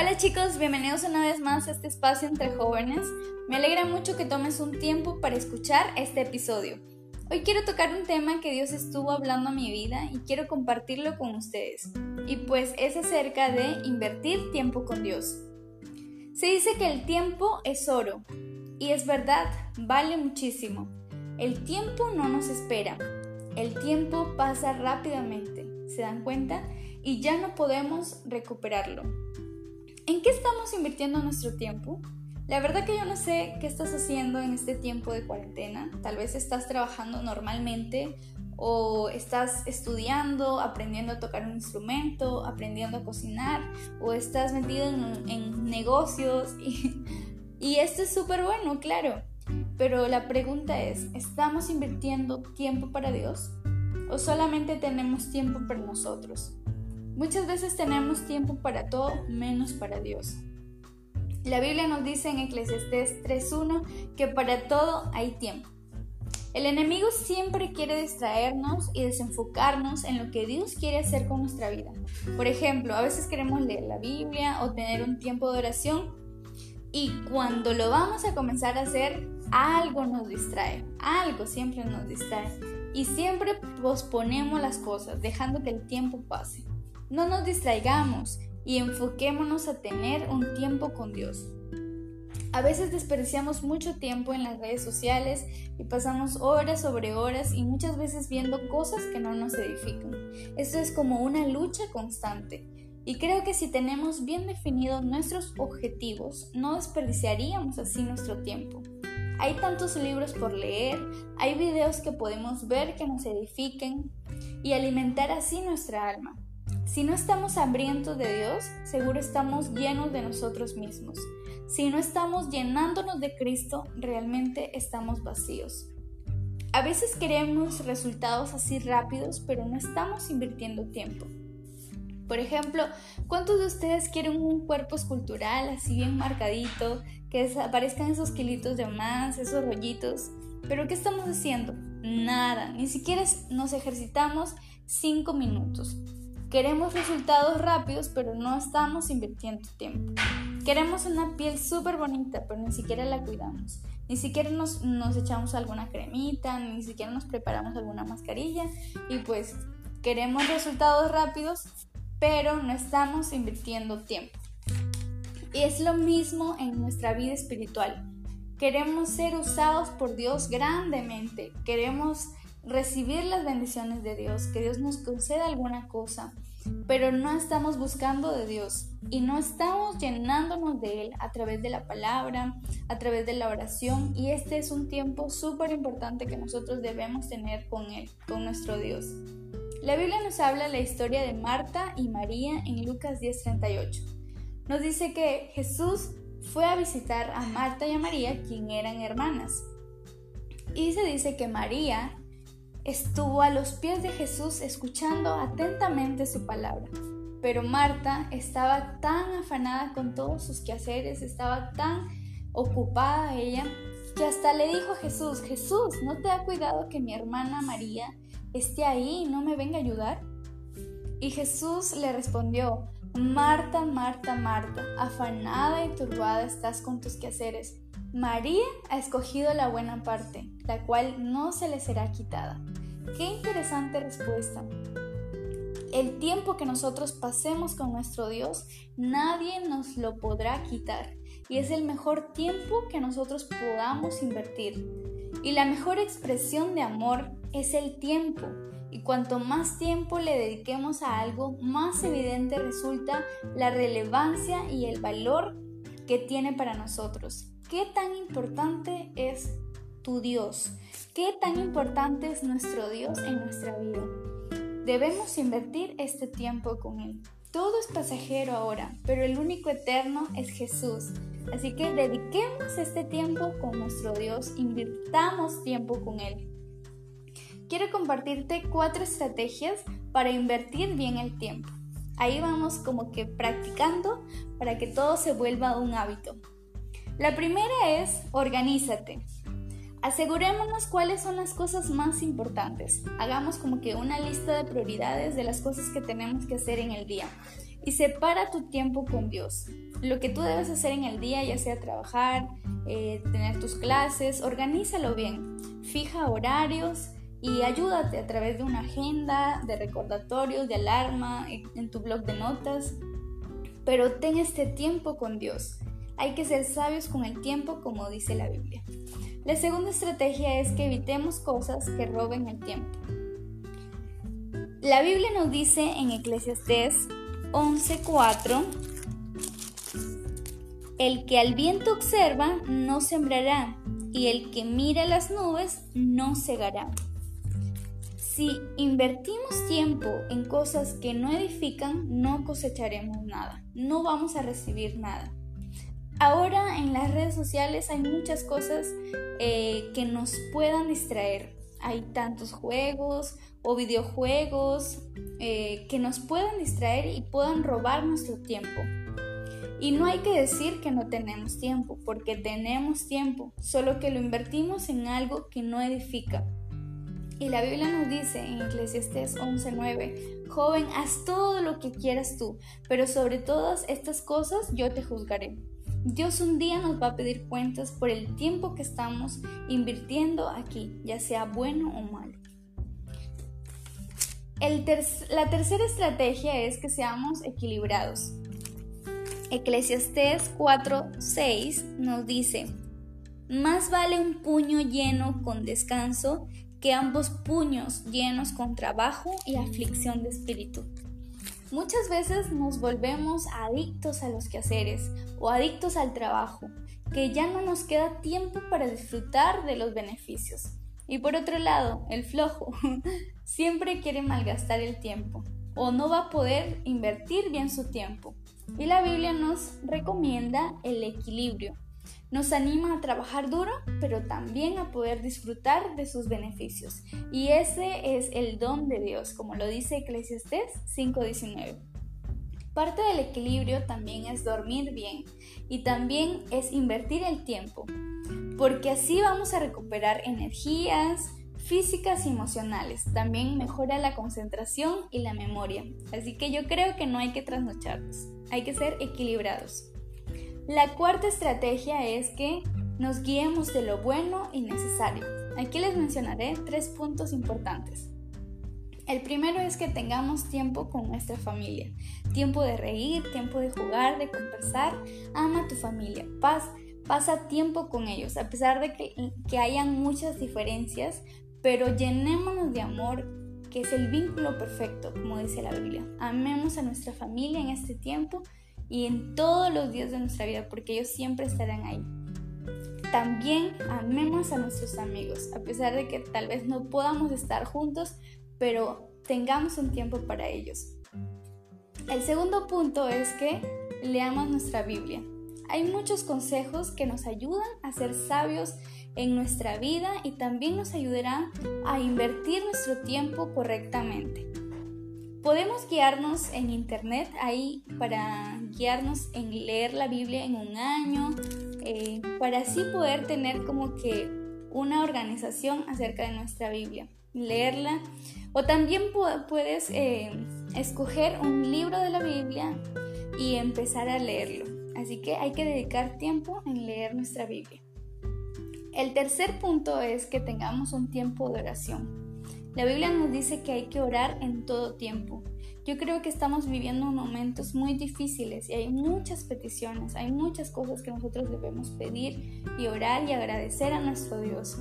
Hola chicos, bienvenidos una vez más a este espacio entre jóvenes. Me alegra mucho que tomes un tiempo para escuchar este episodio. Hoy quiero tocar un tema que Dios estuvo hablando a mi vida y quiero compartirlo con ustedes. Y pues es acerca de invertir tiempo con Dios. Se dice que el tiempo es oro. Y es verdad, vale muchísimo. El tiempo no nos espera. El tiempo pasa rápidamente. ¿Se dan cuenta? Y ya no podemos recuperarlo. ¿En qué estamos invirtiendo nuestro tiempo? La verdad que yo no sé qué estás haciendo en este tiempo de cuarentena. Tal vez estás trabajando normalmente o estás estudiando, aprendiendo a tocar un instrumento, aprendiendo a cocinar o estás metido en, negocios y, y esto es súper bueno, claro. Pero la pregunta es, ¿estamos invirtiendo tiempo para Dios? ¿O solamente tenemos tiempo para nosotros? Muchas veces tenemos tiempo para todo menos para Dios. La Biblia nos dice en Eclesiastés 3.1 que para todo hay tiempo. El enemigo siempre quiere distraernos y desenfocarnos en lo que Dios quiere hacer con nuestra vida. Por ejemplo, a veces queremos leer la Biblia o tener un tiempo de oración y cuando lo vamos a comenzar a hacer, algo nos distrae, algo siempre nos distrae y siempre posponemos las cosas dejando que el tiempo pase. No nos distraigamos y enfoquémonos a tener un tiempo con Dios. A veces desperdiciamos mucho tiempo en las redes sociales y pasamos horas sobre horas y muchas veces viendo cosas que no nos edifican. Esto es como una lucha constante. Y creo que si tenemos bien definidos nuestros objetivos, no desperdiciaríamos así nuestro tiempo. Hay tantos libros por leer, hay videos que podemos ver que nos edifiquen y alimentar así nuestra alma. Si no estamos hambrientos de Dios, seguro estamos llenos de nosotros mismos. Si no estamos llenándonos de Cristo, realmente estamos vacíos. A veces queremos resultados así rápidos, pero no estamos invirtiendo tiempo. Por ejemplo, ¿cuántos de ustedes quieren un cuerpo escultural así bien marcadito, que aparezcan esos kilitos de más, esos rollitos? Pero ¿qué estamos haciendo? Nada, ni siquiera nos ejercitamos 5 minutos. Queremos resultados rápidos, pero no estamos invirtiendo tiempo. Queremos una piel súper bonita, pero ni siquiera la cuidamos. Ni siquiera nos, nos, echamos alguna cremita, ni siquiera nos preparamos alguna mascarilla. Y pues queremos resultados rápidos, pero no estamos invirtiendo tiempo. Y es lo mismo en nuestra vida espiritual. Queremos ser usados por Dios grandemente. Queremos recibir las bendiciones de Dios, que Dios nos conceda alguna cosa, pero no estamos buscando de Dios y no estamos llenándonos de Él a través de la palabra, a través de la oración y este es un tiempo súper importante que nosotros debemos tener con Él, con nuestro Dios. La Biblia nos habla la historia de Marta y María en Lucas 10:38. Nos dice que Jesús fue a visitar a Marta y a María, quien eran hermanas. Y se dice que María estuvo a los pies de Jesús escuchando atentamente su palabra. Pero Marta estaba tan afanada con todos sus quehaceres, estaba tan ocupada ella, que hasta le dijo a Jesús, Jesús, ¿no te ha cuidado que mi hermana María esté ahí y no me venga a ayudar? Y Jesús le respondió, Marta, Marta, Marta, afanada y turbada estás con tus quehaceres. María ha escogido la buena parte, la cual no se le será quitada. Qué interesante respuesta. El tiempo que nosotros pasemos con nuestro Dios, nadie nos lo podrá quitar. Y es el mejor tiempo que nosotros podamos invertir. Y la mejor expresión de amor es el tiempo. Y cuanto más tiempo le dediquemos a algo, más evidente resulta la relevancia y el valor que tiene para nosotros. ¿Qué tan importante es tu Dios? ¿Qué tan importante es nuestro Dios en nuestra vida? Debemos invertir este tiempo con Él. Todo es pasajero ahora, pero el único eterno es Jesús. Así que dediquemos este tiempo con nuestro Dios, invirtamos tiempo con Él. Quiero compartirte cuatro estrategias para invertir bien el tiempo. Ahí vamos como que practicando para que todo se vuelva un hábito. La primera es organízate. Asegurémonos cuáles son las cosas más importantes. Hagamos como que una lista de prioridades de las cosas que tenemos que hacer en el día. Y separa tu tiempo con Dios. lo que tú debes hacer en el día, ya sea trabajar, eh, tener tus clases, organízalo bien, fija horarios y ayúdate a través de una agenda, de recordatorios, de alarma, en tu blog de notas, pero ten este tiempo con Dios. Hay que ser sabios con el tiempo, como dice la Biblia. La segunda estrategia es que evitemos cosas que roben el tiempo. La Biblia nos dice en Eclesiastés 11:4, el que al viento observa no sembrará, y el que mira las nubes no cegará. Si invertimos tiempo en cosas que no edifican, no cosecharemos nada, no vamos a recibir nada. Ahora en las redes sociales hay muchas cosas eh, que nos puedan distraer. Hay tantos juegos o videojuegos eh, que nos puedan distraer y puedan robar nuestro tiempo. Y no hay que decir que no tenemos tiempo, porque tenemos tiempo, solo que lo invertimos en algo que no edifica. Y la Biblia nos dice en Eclesiastes 11:9, joven, haz todo lo que quieras tú, pero sobre todas estas cosas yo te juzgaré. Dios un día nos va a pedir cuentas por el tiempo que estamos invirtiendo aquí, ya sea bueno o malo. la tercera estrategia es que seamos equilibrados. Eclesiastés 4:6 nos dice, más vale un puño lleno con descanso que ambos puños llenos con trabajo y aflicción de espíritu. Muchas veces nos volvemos adictos a los quehaceres o adictos al trabajo, que ya no nos queda tiempo para disfrutar de los beneficios. Y por otro lado, el flojo siempre quiere malgastar el tiempo o no va a poder invertir bien su tiempo. Y la Biblia nos recomienda el equilibrio. Nos anima a trabajar duro, pero también a poder disfrutar de sus beneficios. Y ese es el don de Dios, como lo dice Eclesiastés 5:19. Parte del equilibrio también es dormir bien y también es invertir el tiempo, porque así vamos a recuperar energías, físicas y emocionales. También mejora la concentración y la memoria. Así que yo creo que no hay que trasnocharnos, hay que ser equilibrados. La cuarta estrategia es que nos guiemos de lo bueno y necesario. Aquí les mencionaré tres puntos importantes. El primero es que tengamos tiempo con nuestra familia. Tiempo de reír, tiempo de jugar, de conversar. Ama a tu familia. Paz, pasa tiempo con ellos, a pesar de que, que hayan muchas diferencias, pero llenémonos de amor, que es el vínculo perfecto, como dice la Biblia. Amemos a nuestra familia en este tiempo y en todos los días de nuestra vida, porque ellos siempre estarán ahí. También amemos a nuestros amigos, a pesar de que tal vez no podamos estar juntos, pero tengamos un tiempo para ellos. El segundo punto es que leamos nuestra Biblia. Hay muchos consejos que nos ayudan a ser sabios en nuestra vida y también nos ayudarán a invertir nuestro tiempo correctamente. Podemos guiarnos en internet ahí para guiarnos en leer la Biblia en un año, eh, para así poder tener como que una organización acerca de nuestra Biblia, leerla. O también puedes eh, escoger un libro de la Biblia y empezar a leerlo. Así que hay que dedicar tiempo en leer nuestra Biblia. El tercer punto es que tengamos un tiempo de oración. La Biblia nos dice que hay que orar en todo tiempo. Yo creo que estamos viviendo momentos muy difíciles y hay muchas peticiones, hay muchas cosas que nosotros debemos pedir y orar y agradecer a nuestro Dios.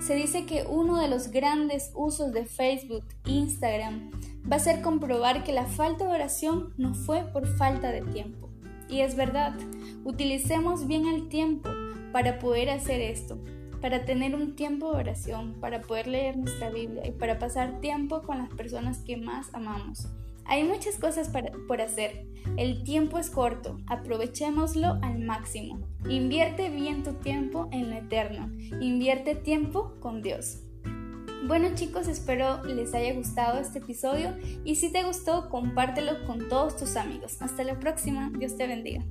Se dice que uno de los grandes usos de Facebook, Instagram, va a ser comprobar que la falta de oración no fue por falta de tiempo. Y es verdad, utilicemos bien el tiempo para poder hacer esto, para tener un tiempo de oración, para poder leer nuestra Biblia y para pasar tiempo con las personas que más amamos. Hay muchas cosas por hacer. El tiempo es corto, aprovechémoslo al máximo. Invierte bien tu tiempo en lo eterno. Invierte tiempo con Dios. Bueno chicos, espero les haya gustado este episodio y si te gustó, compártelo con todos tus amigos. Hasta la próxima, Dios te bendiga.